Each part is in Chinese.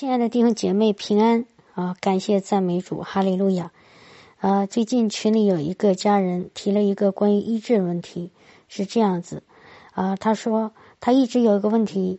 亲爱的弟兄姐妹平安啊！感谢赞美主，哈利路亚！啊，最近群里有一个家人提了一个关于医治的问题，是这样子啊，他说他一直有一个问题，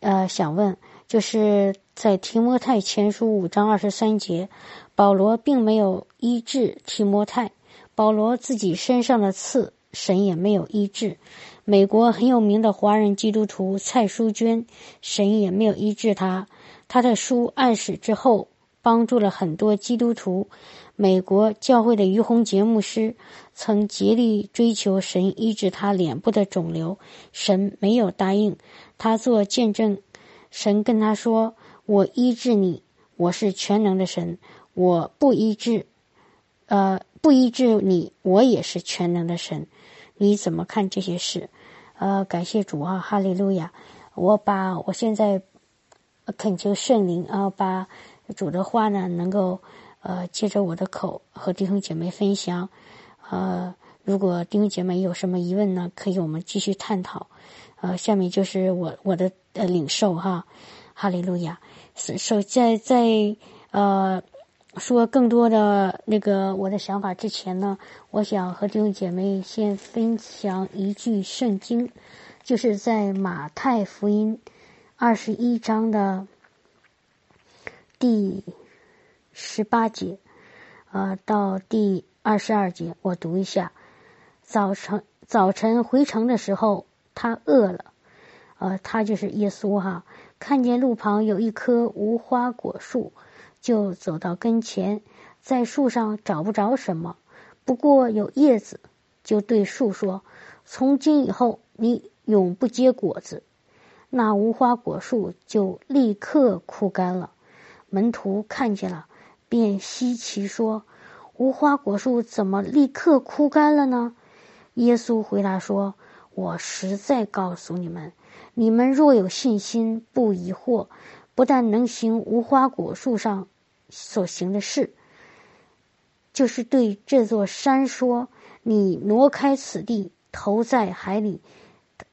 呃，想问，就是在提摩太前书五章二十三节，保罗并没有医治提摩太，保罗自己身上的刺，神也没有医治。美国很有名的华人基督徒蔡淑娟，神也没有医治他。他的书暗示之后，帮助了很多基督徒。美国教会的于洪杰牧师曾竭力追求神医治他脸部的肿瘤，神没有答应。他做见证，神跟他说：“我医治你，我是全能的神；我不医治，呃，不医治你，我也是全能的神。”你怎么看这些事？呃，感谢主啊，哈利路亚！我把我现在。恳求圣灵啊，把主的话呢，能够呃，借着我的口和弟兄姐妹分享。呃，如果弟兄姐妹有什么疑问呢，可以我们继续探讨。呃，下面就是我我的呃领受哈，哈利路亚。首在在呃说更多的那个我的想法之前呢，我想和弟兄姐妹先分享一句圣经，就是在马太福音。二十一章的第十八节，呃，到第二十二节，我读一下。早晨，早晨回城的时候，他饿了，呃，他就是耶稣哈，看见路旁有一棵无花果树，就走到跟前，在树上找不着什么，不过有叶子，就对树说：“从今以后，你永不结果子。”那无花果树就立刻枯干了。门徒看见了，便稀奇说：“无花果树怎么立刻枯干了呢？”耶稣回答说：“我实在告诉你们，你们若有信心，不疑惑，不但能行无花果树上所行的事，就是对这座山说：‘你挪开此地，投在海里，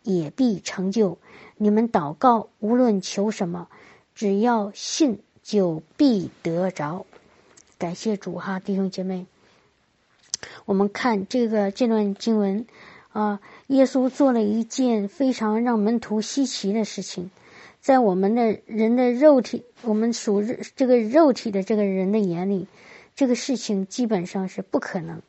也必成就。’”你们祷告，无论求什么，只要信，就必得着。感谢主哈，弟兄姐妹。我们看这个这段经文啊，耶稣做了一件非常让门徒稀奇的事情，在我们的人的肉体，我们属这个肉体的这个人的眼里，这个事情基本上是不可能。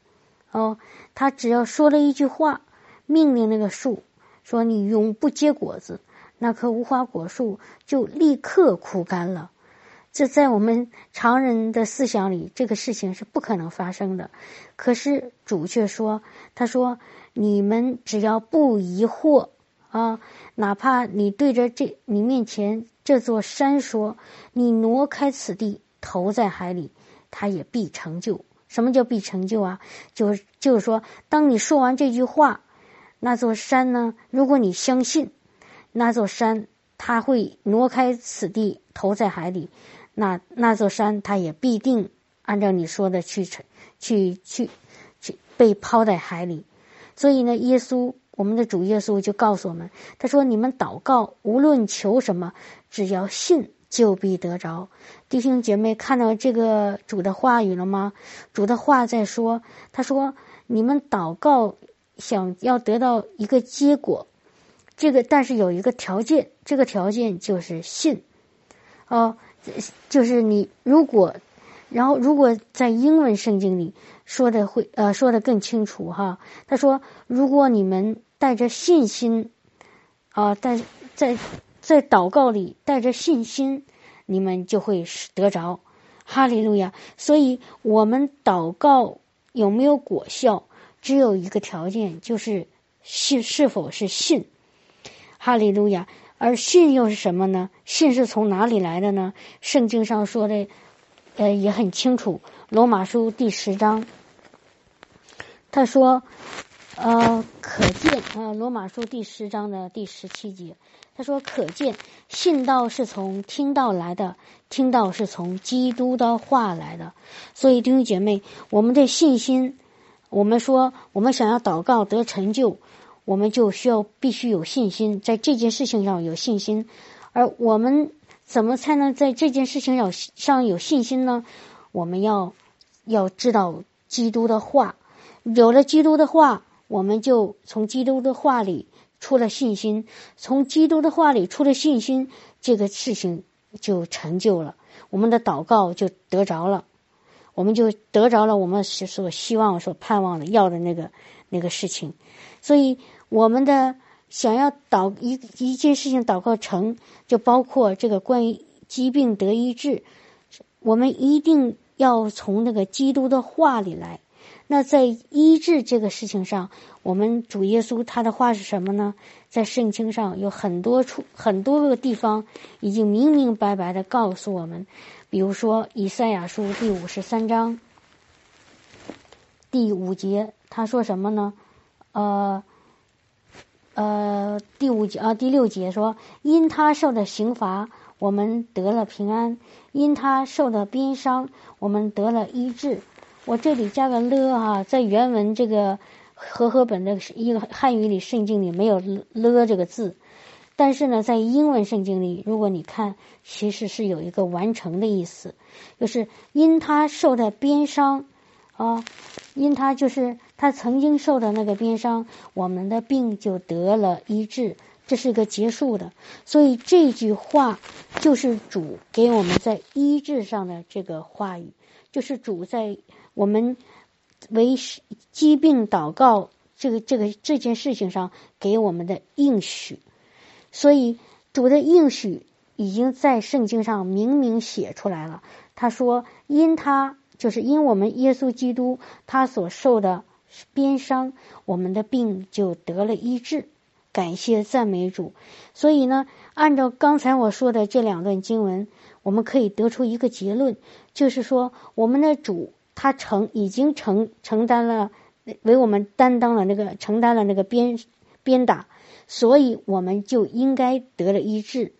哦，他只要说了一句话，命令那个树说：“你永不结果子。”那棵无花果树就立刻枯干了，这在我们常人的思想里，这个事情是不可能发生的。可是主却说：“他说，你们只要不疑惑啊，哪怕你对着这你面前这座山说，你挪开此地，投在海里，它也必成就。什么叫必成就啊？就就是说，当你说完这句话，那座山呢？如果你相信。”那座山，它会挪开此地，投在海里。那那座山，它也必定按照你说的去去去去被抛在海里。所以呢，耶稣，我们的主耶稣就告诉我们，他说：“你们祷告，无论求什么，只要信，就必得着。”弟兄姐妹，看到这个主的话语了吗？主的话在说，他说：“你们祷告，想要得到一个结果。”这个，但是有一个条件，这个条件就是信，哦，就是你如果，然后如果在英文圣经里说的会呃说的更清楚哈，他说如果你们带着信心，啊，在在在祷告里带着信心，你们就会得着，哈利路亚。所以我们祷告有没有果效，只有一个条件，就是信是否是信。哈利路亚，而信又是什么呢？信是从哪里来的呢？圣经上说的，呃，也很清楚。罗马书第十章，他说，呃，可见啊，罗马书第十章的第十七节，他说，可见信道是从听道来的，听道是从基督的话来的。所以弟兄姐妹，我们的信心，我们说，我们想要祷告得成就。我们就需要必须有信心，在这件事情上有信心，而我们怎么才能在这件事情上上有信心呢？我们要要知道基督的话，有了基督的话，我们就从基督的话里出了信心，从基督的话里出了信心，这个事情就成就了，我们的祷告就得着了，我们就得着了我们所希望、所盼望的要的那个那个事情，所以我们的。想要祷一一件事情祷告成就，包括这个关于疾病得医治，我们一定要从那个基督的话里来。那在医治这个事情上，我们主耶稣他的话是什么呢？在圣经上有很多处很多个地方已经明明白白的告诉我们，比如说以赛亚书第五十三章第五节，他说什么呢？呃。呃，第五节啊，第六节说，因他受的刑罚，我们得了平安；因他受的鞭伤，我们得了医治。我这里加个了哈，在原文这个和合本的一个汉语里圣经里没有了这个字，但是呢，在英文圣经里，如果你看，其实是有一个完成的意思，就是因他受的鞭伤啊，因他就是。他曾经受的那个鞭伤，我们的病就得了医治，这是个结束的。所以这句话就是主给我们在医治上的这个话语，就是主在我们为疾病祷告这个这个这件事情上给我们的应许。所以主的应许已经在圣经上明明写出来了。他说：“因他就是因我们耶稣基督他所受的。”鞭伤，我们的病就得了医治。感谢赞美主。所以呢，按照刚才我说的这两段经文，我们可以得出一个结论，就是说，我们的主他承已经承承担了为我们担当了那个承担了那个鞭鞭打，所以我们就应该得了医治。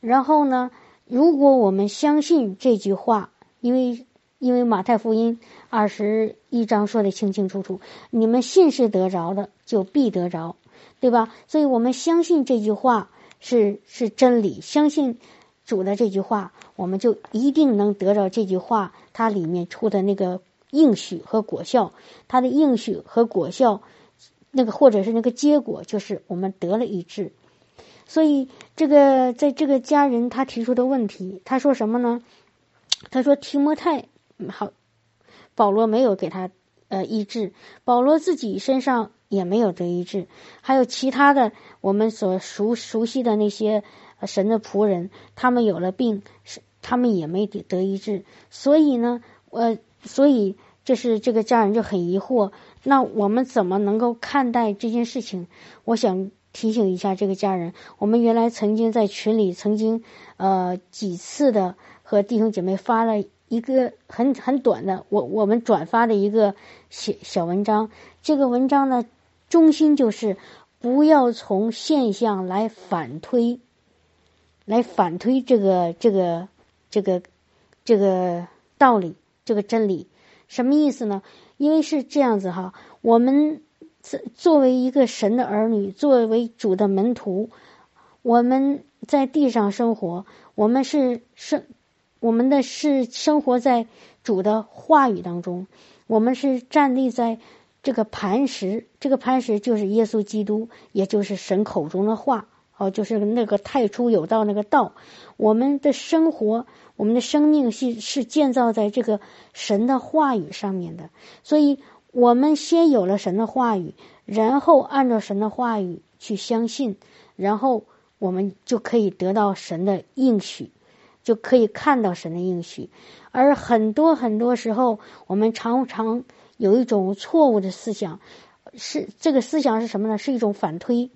然后呢，如果我们相信这句话，因为。因为马太福音二十一章说的清清楚楚，你们信是得着的，就必得着，对吧？所以我们相信这句话是是真理，相信主的这句话，我们就一定能得着这句话它里面出的那个应许和果效。它的应许和果效，那个或者是那个结果，就是我们得了一致。所以这个在这个家人他提出的问题，他说什么呢？他说提摩太。好，保罗没有给他呃医治，保罗自己身上也没有得医治，还有其他的我们所熟熟悉的那些神的仆人，他们有了病，是他们也没得得医治。所以呢，呃，所以这是这个家人就很疑惑，那我们怎么能够看待这件事情？我想提醒一下这个家人，我们原来曾经在群里曾经呃几次的和弟兄姐妹发了。一个很很短的，我我们转发的一个小小文章。这个文章呢，中心就是不要从现象来反推，来反推这个这个这个这个道理，这个真理。什么意思呢？因为是这样子哈，我们作为一个神的儿女，作为主的门徒，我们在地上生活，我们是生。我们的是生活在主的话语当中，我们是站立在这个磐石，这个磐石就是耶稣基督，也就是神口中的话，哦，就是那个太初有道那个道。我们的生活，我们的生命是是建造在这个神的话语上面的，所以我们先有了神的话语，然后按照神的话语去相信，然后我们就可以得到神的应许。就可以看到神的应许，而很多很多时候，我们常常有一种错误的思想，是这个思想是什么呢？是一种反推，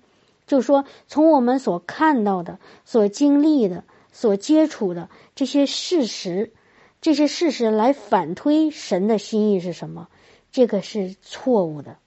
就是说，从我们所看到的、所经历的、所接触的这些事实，这些事实来反推神的心意是什么？这个是错误的，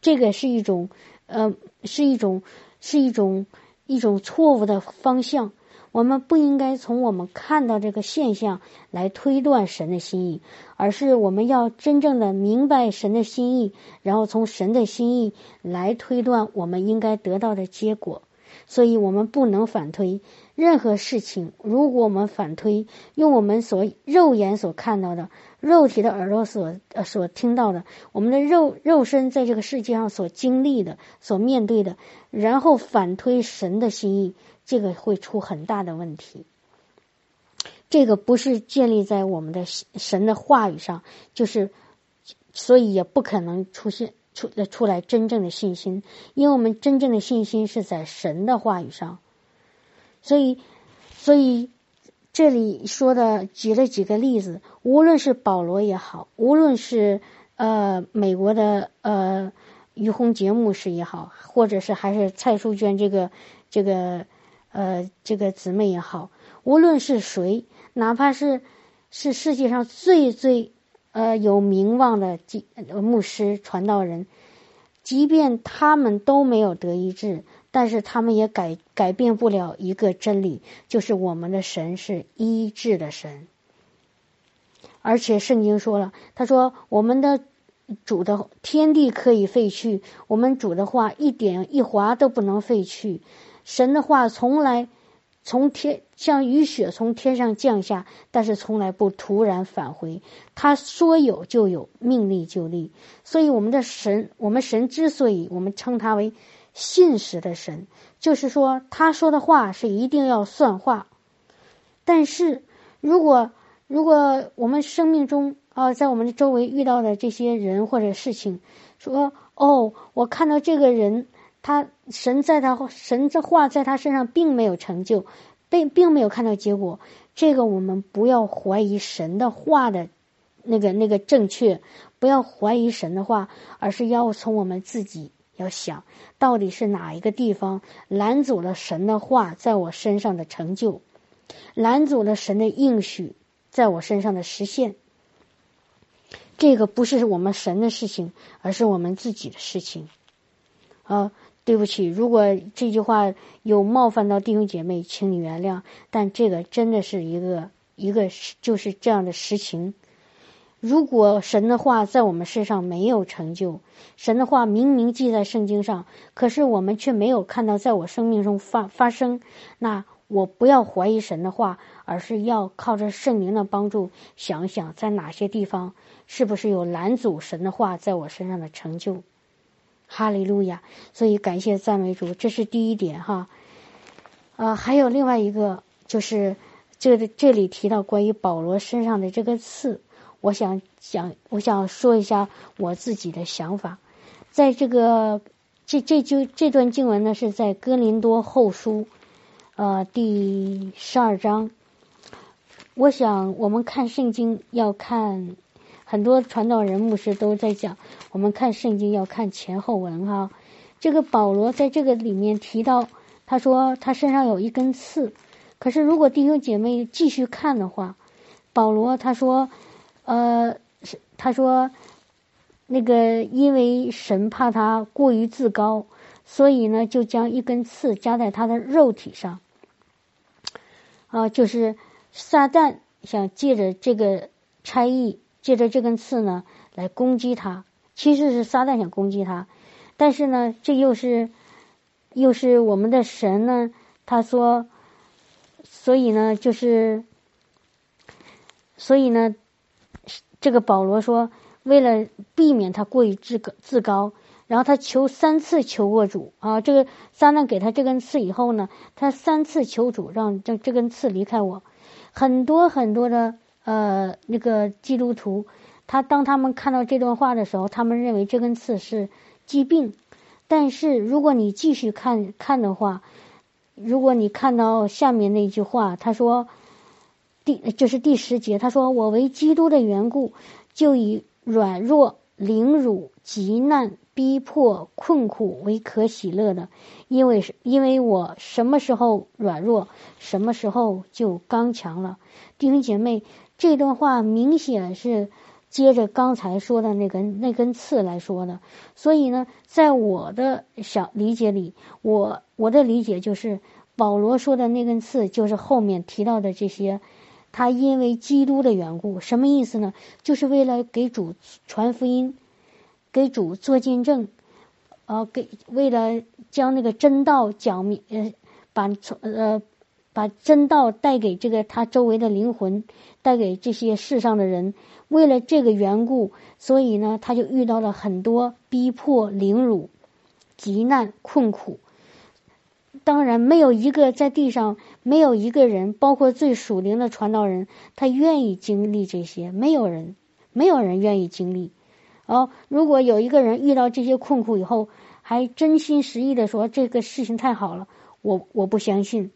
这个是一种呃，是一种是一种一种错误的方向。我们不应该从我们看到这个现象来推断神的心意，而是我们要真正的明白神的心意，然后从神的心意来推断我们应该得到的结果。所以我们不能反推任何事情。如果我们反推，用我们所肉眼所看到的、肉体的耳朵所呃所听到的，我们的肉肉身在这个世界上所经历的、所面对的，然后反推神的心意，这个会出很大的问题。这个不是建立在我们的神的话语上，就是，所以也不可能出现出出来真正的信心，因为我们真正的信心是在神的话语上。所以，所以这里说的举了几个例子，无论是保罗也好，无论是呃美国的呃于洪杰牧师也好，或者是还是蔡淑娟这个这个呃这个姊妹也好，无论是谁。哪怕是是世界上最最呃有名望的牧师传道人，即便他们都没有得医治，但是他们也改改变不了一个真理，就是我们的神是医治的神。而且圣经说了，他说我们的主的天地可以废去，我们主的话一点一划都不能废去，神的话从来。从天像雨雪从天上降下，但是从来不突然返回。他说有就有，命立就立。所以我们的神，我们神之所以我们称他为信实的神，就是说他说的话是一定要算话。但是如果如果我们生命中啊，在我们的周围遇到的这些人或者事情，说哦，我看到这个人。他神在他神这话在他身上并没有成就，并并没有看到结果。这个我们不要怀疑神的话的，那个那个正确，不要怀疑神的话，而是要从我们自己要想到底是哪一个地方拦阻了神的话在我身上的成就，拦阻了神的应许在我身上的实现。这个不是我们神的事情，而是我们自己的事情，啊。对不起，如果这句话有冒犯到弟兄姐妹，请你原谅。但这个真的是一个一个就是这样的实情。如果神的话在我们身上没有成就，神的话明明记在圣经上，可是我们却没有看到在我生命中发发生，那我不要怀疑神的话，而是要靠着圣灵的帮助，想想在哪些地方是不是有拦阻神的话在我身上的成就。哈利路亚！所以感谢赞美主，这是第一点哈。啊，还有另外一个，就是这这里提到关于保罗身上的这个刺，我想讲，我想说一下我自己的想法。在这个这这就这段经文呢，是在哥林多后书呃第十二章。我想我们看圣经要看。很多传道人、牧师都在讲，我们看圣经要看前后文哈。这个保罗在这个里面提到，他说他身上有一根刺。可是如果弟兄姐妹继续看的话，保罗他说，呃，他说那个因为神怕他过于自高，所以呢就将一根刺加在他的肉体上。啊，就是撒旦想借着这个差役。借着这根刺呢，来攻击他，其实是撒旦想攻击他，但是呢，这又是，又是我们的神呢，他说，所以呢，就是，所以呢，这个保罗说，为了避免他过于自高自高，然后他求三次求过主。啊，这个撒旦给他这根刺以后呢，他三次求主让这这根刺离开我，很多很多的。呃，那个基督徒，他当他们看到这段话的时候，他们认为这根刺是疾病。但是如果你继续看看的话，如果你看到下面那句话，他说第就是第十节，他说我为基督的缘故，就以软弱、凌辱、极难、逼迫、困苦为可喜乐的，因为是因为我什么时候软弱，什么时候就刚强了，弟兄姐妹。这段话明显是接着刚才说的那根那根刺来说的，所以呢，在我的小理解里，我我的理解就是保罗说的那根刺就是后面提到的这些，他因为基督的缘故，什么意思呢？就是为了给主传福音，给主做见证，呃，给为了将那个真道讲明，呃，把从呃把真道带给这个他周围的灵魂，带给这些世上的人。为了这个缘故，所以呢，他就遇到了很多逼迫、凌辱、极难、困苦。当然，没有一个在地上，没有一个人，包括最属灵的传道人，他愿意经历这些。没有人，没有人愿意经历。哦，如果有一个人遇到这些困苦以后，还真心实意的说这个事情太好了，我我不相信。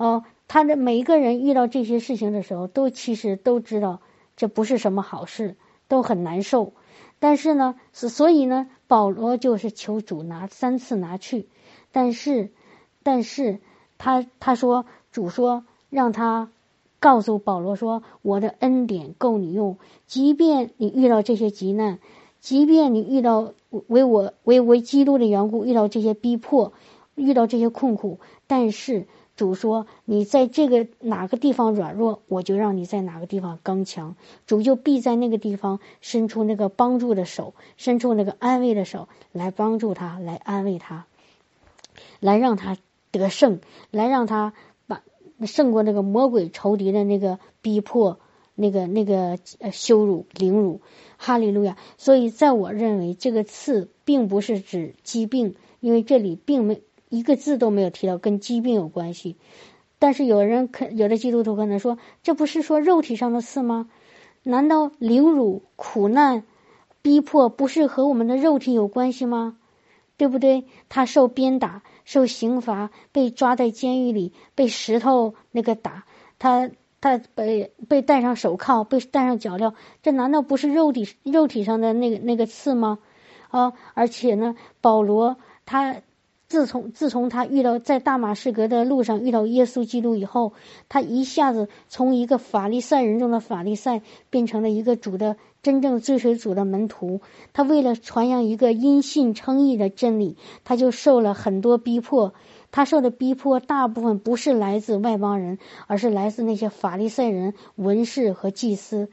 哦，他的每一个人遇到这些事情的时候，都其实都知道这不是什么好事，都很难受。但是呢，是所以呢，保罗就是求主拿三次拿去，但是。但是他他说主说让他告诉保罗说我的恩典够你用，即便你遇到这些急难，即便你遇到为我为为基督的缘故遇到这些逼迫，遇到这些困苦，但是主说你在这个哪个地方软弱，我就让你在哪个地方刚强。主就必在那个地方伸出那个帮助的手，伸出那个安慰的手来帮助他，来安慰他，来让他。得胜，来让他把胜过那个魔鬼仇敌的那个逼迫，那个那个羞辱凌辱，哈利路亚！所以，在我认为，这个刺并不是指疾病，因为这里并没一个字都没有提到跟疾病有关系。但是，有人可有的基督徒可能说，这不是说肉体上的刺吗？难道凌辱、苦难、逼迫不是和我们的肉体有关系吗？对不对？他受鞭打。受刑罚，被抓在监狱里，被石头那个打，他他被被戴上手铐，被戴上脚镣，这难道不是肉体肉体上的那个那个刺吗？啊！而且呢，保罗他。自从自从他遇到在大马士革的路上遇到耶稣基督以后，他一下子从一个法利赛人中的法利赛变成了一个主的真正追随主的门徒。他为了传扬一个因信称义的真理，他就受了很多逼迫。他受的逼迫大部分不是来自外邦人，而是来自那些法利赛人、文士和祭司。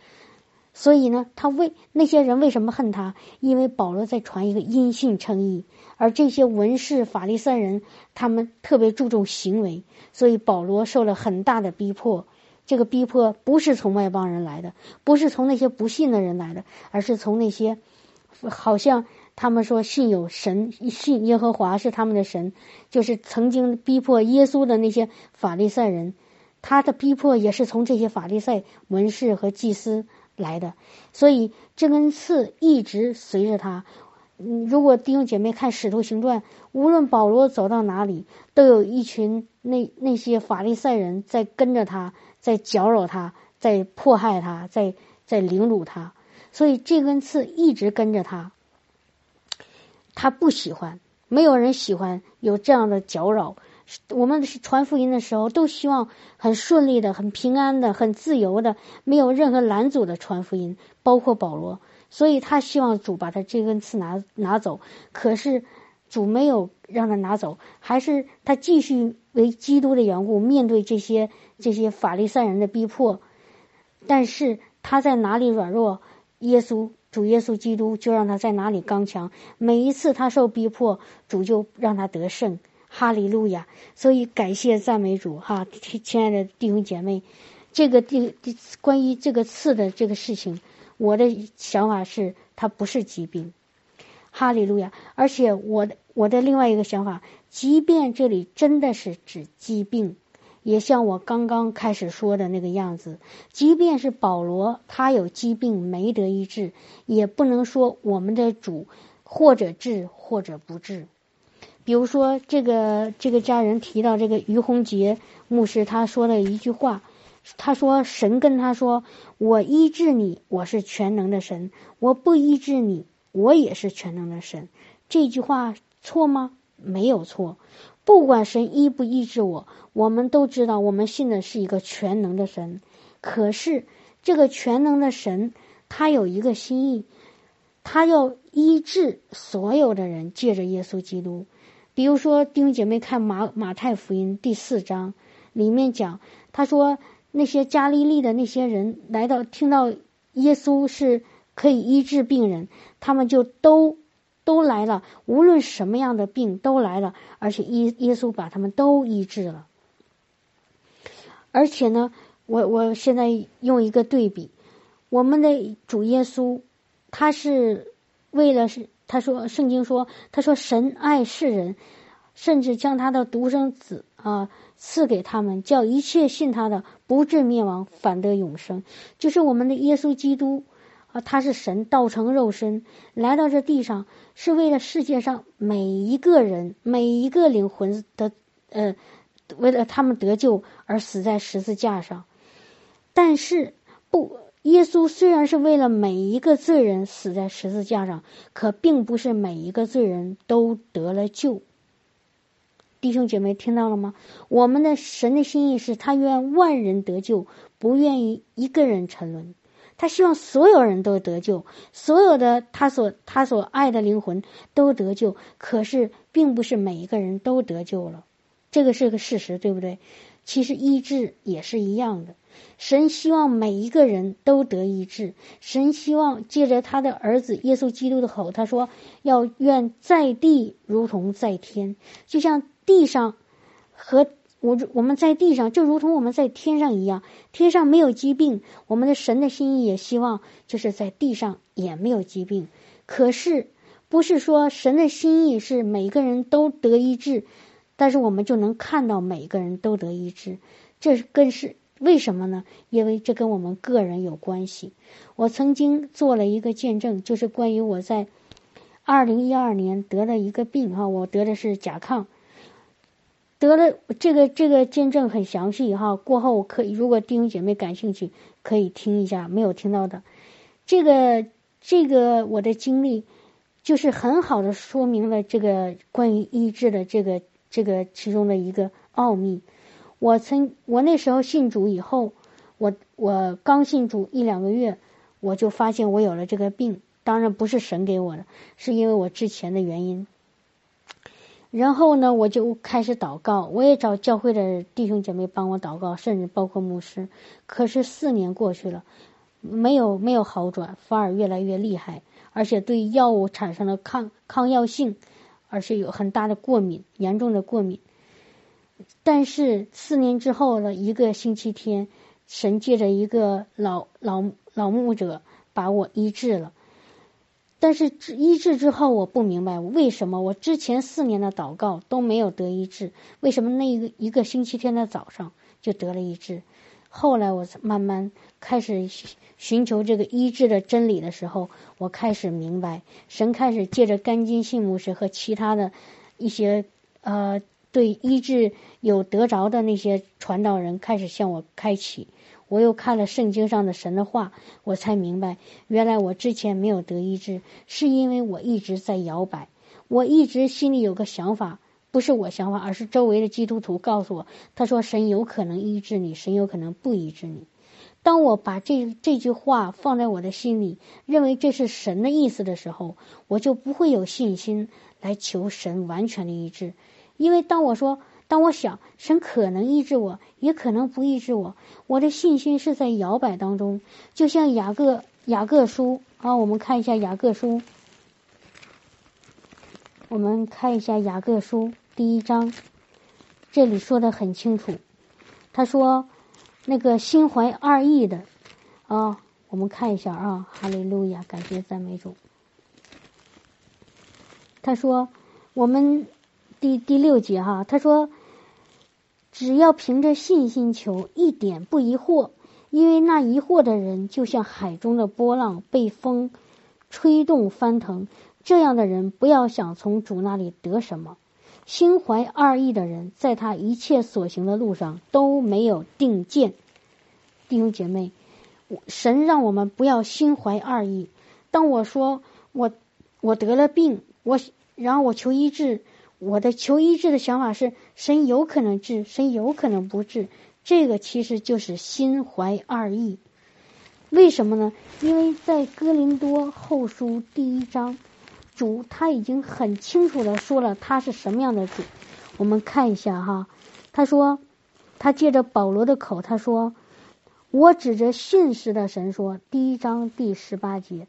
所以呢，他为那些人为什么恨他？因为保罗在传一个音信称义，而这些文士、法利赛人他们特别注重行为，所以保罗受了很大的逼迫。这个逼迫不是从外邦人来的，不是从那些不信的人来的，而是从那些好像他们说信有神、信耶和华是他们的神，就是曾经逼迫耶稣的那些法利赛人，他的逼迫也是从这些法利赛文士和祭司。来的，所以这根刺一直随着他。嗯如果弟兄姐妹看《使徒行传》，无论保罗走到哪里，都有一群那那些法利赛人在跟着他，在搅扰他，在迫害他，在在凌辱他。所以这根刺一直跟着他。他不喜欢，没有人喜欢有这样的搅扰。我们传福音的时候，都希望很顺利的、很平安的、很自由的，没有任何拦阻的传福音，包括保罗。所以他希望主把他这根刺拿拿走，可是主没有让他拿走，还是他继续为基督的缘故面对这些这些法利赛人的逼迫。但是他在哪里软弱，耶稣主耶稣基督就让他在哪里刚强。每一次他受逼迫，主就让他得胜。哈利路亚！所以感谢赞美主哈，亲爱的弟兄姐妹，这个第关于这个刺的这个事情，我的想法是它不是疾病。哈利路亚！而且我的我的另外一个想法，即便这里真的是指疾病，也像我刚刚开始说的那个样子，即便是保罗他有疾病没得医治，也不能说我们的主或者治或者不治。比如说，这个这个家人提到这个于洪杰牧师，他说了一句话，他说：“神跟他说，我医治你，我是全能的神；我不医治你，我也是全能的神。”这句话错吗？没有错。不管神医不医治我，我们都知道，我们信的是一个全能的神。可是，这个全能的神，他有一个心意，他要医治所有的人，借着耶稣基督。比如说，弟兄姐妹看马马太福音第四章，里面讲，他说那些加利利的那些人来到，听到耶稣是可以医治病人，他们就都都来了，无论什么样的病都来了，而且耶耶稣把他们都医治了。而且呢，我我现在用一个对比，我们的主耶稣，他是为了是他说圣经说他说神爱世人，甚至将他的独生子啊赐给他们，叫一切信他的不至灭亡，反得永生。就是我们的耶稣基督啊，他是神道成肉身来到这地上，是为了世界上每一个人每一个灵魂的呃。为了他们得救而死在十字架上，但是不，耶稣虽然是为了每一个罪人死在十字架上，可并不是每一个罪人都得了救。弟兄姐妹听到了吗？我们的神的心意是他愿万人得救，不愿意一个人沉沦。他希望所有人都得救，所有的他所他所爱的灵魂都得救。可是，并不是每一个人都得救了。这个是个事实，对不对？其实医治也是一样的。神希望每一个人都得医治。神希望借着他的儿子耶稣基督的口，他说：“要愿在地如同在天，就像地上和我我们在地上，就如同我们在天上一样。天上没有疾病，我们的神的心意也希望就是在地上也没有疾病。可是不是说神的心意是每个人都得医治。”但是我们就能看到每个人都得医治，这更是为什么呢？因为这跟我们个人有关系。我曾经做了一个见证，就是关于我在二零一二年得了一个病哈，我得的是甲亢，得了这个这个见证很详细哈。过后可以，如果弟兄姐妹感兴趣，可以听一下没有听到的。这个这个我的经历，就是很好的说明了这个关于医治的这个。这个其中的一个奥秘，我曾我那时候信主以后，我我刚信主一两个月，我就发现我有了这个病。当然不是神给我的，是因为我之前的原因。然后呢，我就开始祷告，我也找教会的弟兄姐妹帮我祷告，甚至包括牧师。可是四年过去了，没有没有好转，反而越来越厉害，而且对药物产生了抗抗药性。而且有很大的过敏，严重的过敏。但是四年之后的一个星期天，神借着一个老老老牧者把我医治了。但是医治之后，我不明白为什么我之前四年的祷告都没有得医治，为什么那一个一个星期天的早上就得了医治？后来我慢慢开始寻求这个医治的真理的时候，我开始明白，神开始借着甘金信牧师和其他的一些呃对医治有得着的那些传道人开始向我开启。我又看了圣经上的神的话，我才明白，原来我之前没有得医治，是因为我一直在摇摆，我一直心里有个想法。不是我想法，而是周围的基督徒告诉我，他说神有可能医治你，神有可能不医治你。当我把这这句话放在我的心里，认为这是神的意思的时候，我就不会有信心来求神完全的医治。因为当我说，当我想神可能医治我，也可能不医治我，我的信心是在摇摆当中。就像雅各雅各书啊，我们看一下雅各书。我们看一下雅各书第一章，这里说的很清楚。他说，那个心怀二意的啊，我们看一下啊，哈利路亚，感谢赞美主。他说，我们第第六节哈，他说，只要凭着信心求，一点不疑惑，因为那疑惑的人，就像海中的波浪，被风吹动翻腾。这样的人不要想从主那里得什么，心怀二意的人，在他一切所行的路上都没有定见。弟兄姐妹，神让我们不要心怀二意。当我说我我得了病，我然后我求医治，我的求医治的想法是神有可能治，神有可能不治。这个其实就是心怀二意。为什么呢？因为在哥林多后书第一章。主他已经很清楚的说了他是什么样的主，我们看一下哈，他说，他借着保罗的口他说，我指着信实的神说，第一章第十八节，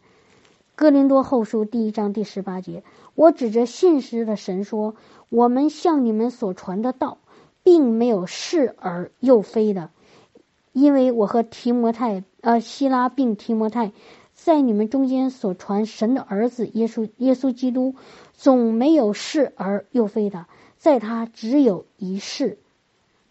哥林多后书第一章第十八节，我指着信实的神说：我们向你们所传的道，并没有是而又非的，因为我和提摩太，呃，希拉并提摩太，在你们中间所传神的儿子耶稣，耶稣基督，总没有是而又非的，在他只有一世，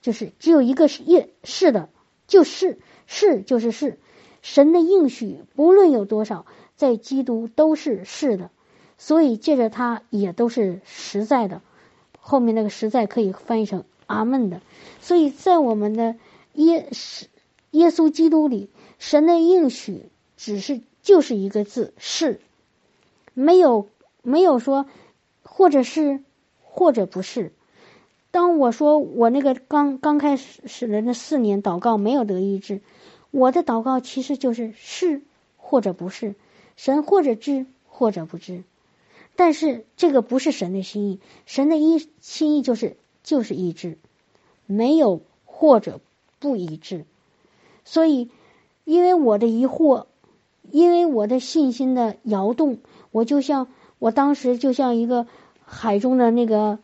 就是只有一个是也是的，就是是就是是。神的应许不论有多少，在基督都是是的，所以借着他也都是实在的。后面那个实在可以翻译成阿门的。所以在我们的耶是耶稣基督里，神的应许只是就是一个字是，没有没有说或者是或者不是。当我说我那个刚刚开始始的那四年祷告没有得医治。我的祷告其实就是是或者不是，神或者知或者不知，但是这个不是神的心意，神的一心意就是就是一致，没有或者不一致。所以，因为我的疑惑，因为我的信心的摇动，我就像我当时就像一个海中的那个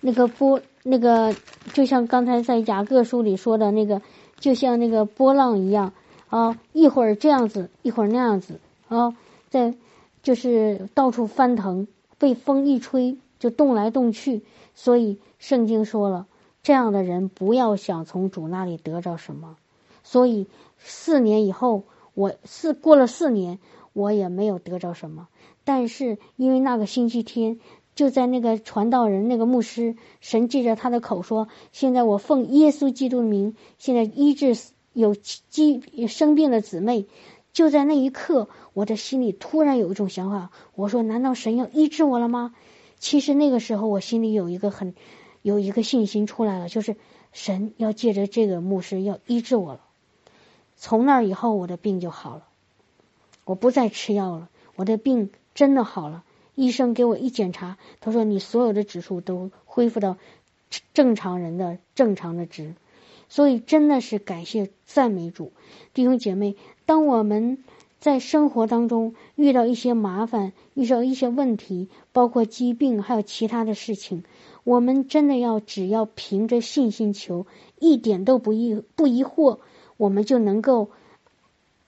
那个波，那个就像刚才在雅各书里说的那个。就像那个波浪一样啊，一会儿这样子，一会儿那样子啊，在就是到处翻腾，被风一吹就动来动去。所以圣经说了，这样的人不要想从主那里得着什么。所以四年以后，我四过了四年，我也没有得着什么。但是因为那个星期天。就在那个传道人、那个牧师，神借着他的口说：“现在我奉耶稣基督的名，现在医治有疾生病的姊妹。”就在那一刻，我的心里突然有一种想法，我说：“难道神要医治我了吗？”其实那个时候，我心里有一个很有一个信心出来了，就是神要借着这个牧师要医治我了。从那以后，我的病就好了，我不再吃药了，我的病真的好了。医生给我一检查，他说：“你所有的指数都恢复到正常人的正常的值。”所以真的是感谢赞美主，弟兄姐妹。当我们在生活当中遇到一些麻烦、遇到一些问题，包括疾病，还有其他的事情，我们真的要只要凭着信心求，一点都不疑不疑惑，我们就能够，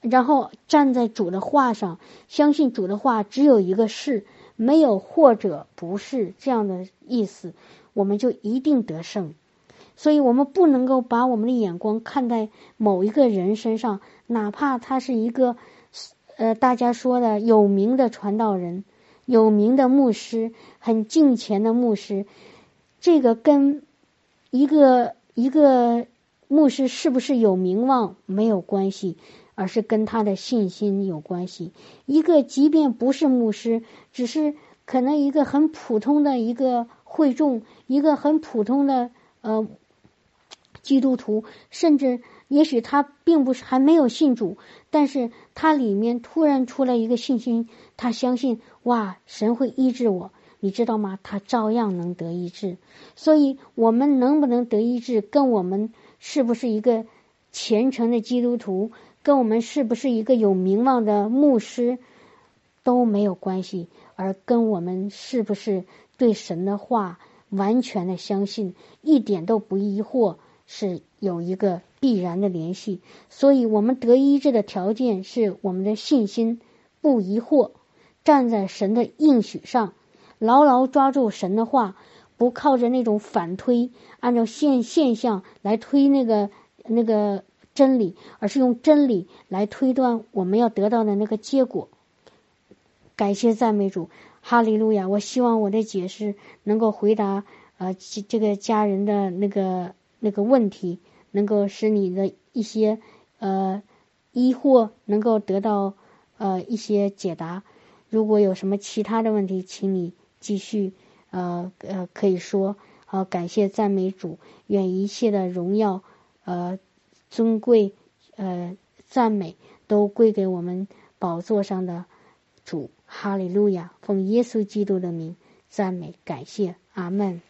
然后站在主的话上，相信主的话只有一个是。没有或者不是这样的意思，我们就一定得胜。所以，我们不能够把我们的眼光看在某一个人身上，哪怕他是一个呃大家说的有名的传道人、有名的牧师、很敬虔的牧师，这个跟一个一个牧师是不是有名望没有关系。而是跟他的信心有关系。一个即便不是牧师，只是可能一个很普通的一个会众，一个很普通的呃基督徒，甚至也许他并不是还没有信主，但是他里面突然出来一个信心，他相信哇，神会医治我，你知道吗？他照样能得医治。所以，我们能不能得医治，跟我们是不是一个虔诚的基督徒？跟我们是不是一个有名望的牧师都没有关系，而跟我们是不是对神的话完全的相信，一点都不疑惑，是有一个必然的联系。所以，我们得医治的条件是我们的信心不疑惑，站在神的应许上，牢牢抓住神的话，不靠着那种反推，按照现现象来推那个那个。真理，而是用真理来推断我们要得到的那个结果。感谢赞美主，哈利路亚！我希望我的解释能够回答呃这个家人的那个那个问题，能够使你的一些呃疑惑能够得到呃一些解答。如果有什么其他的问题，请你继续呃呃可以说。好，感谢赞美主，愿一切的荣耀呃。尊贵，呃，赞美都归给我们宝座上的主，哈利路亚！奉耶稣基督的名赞美，感谢，阿门。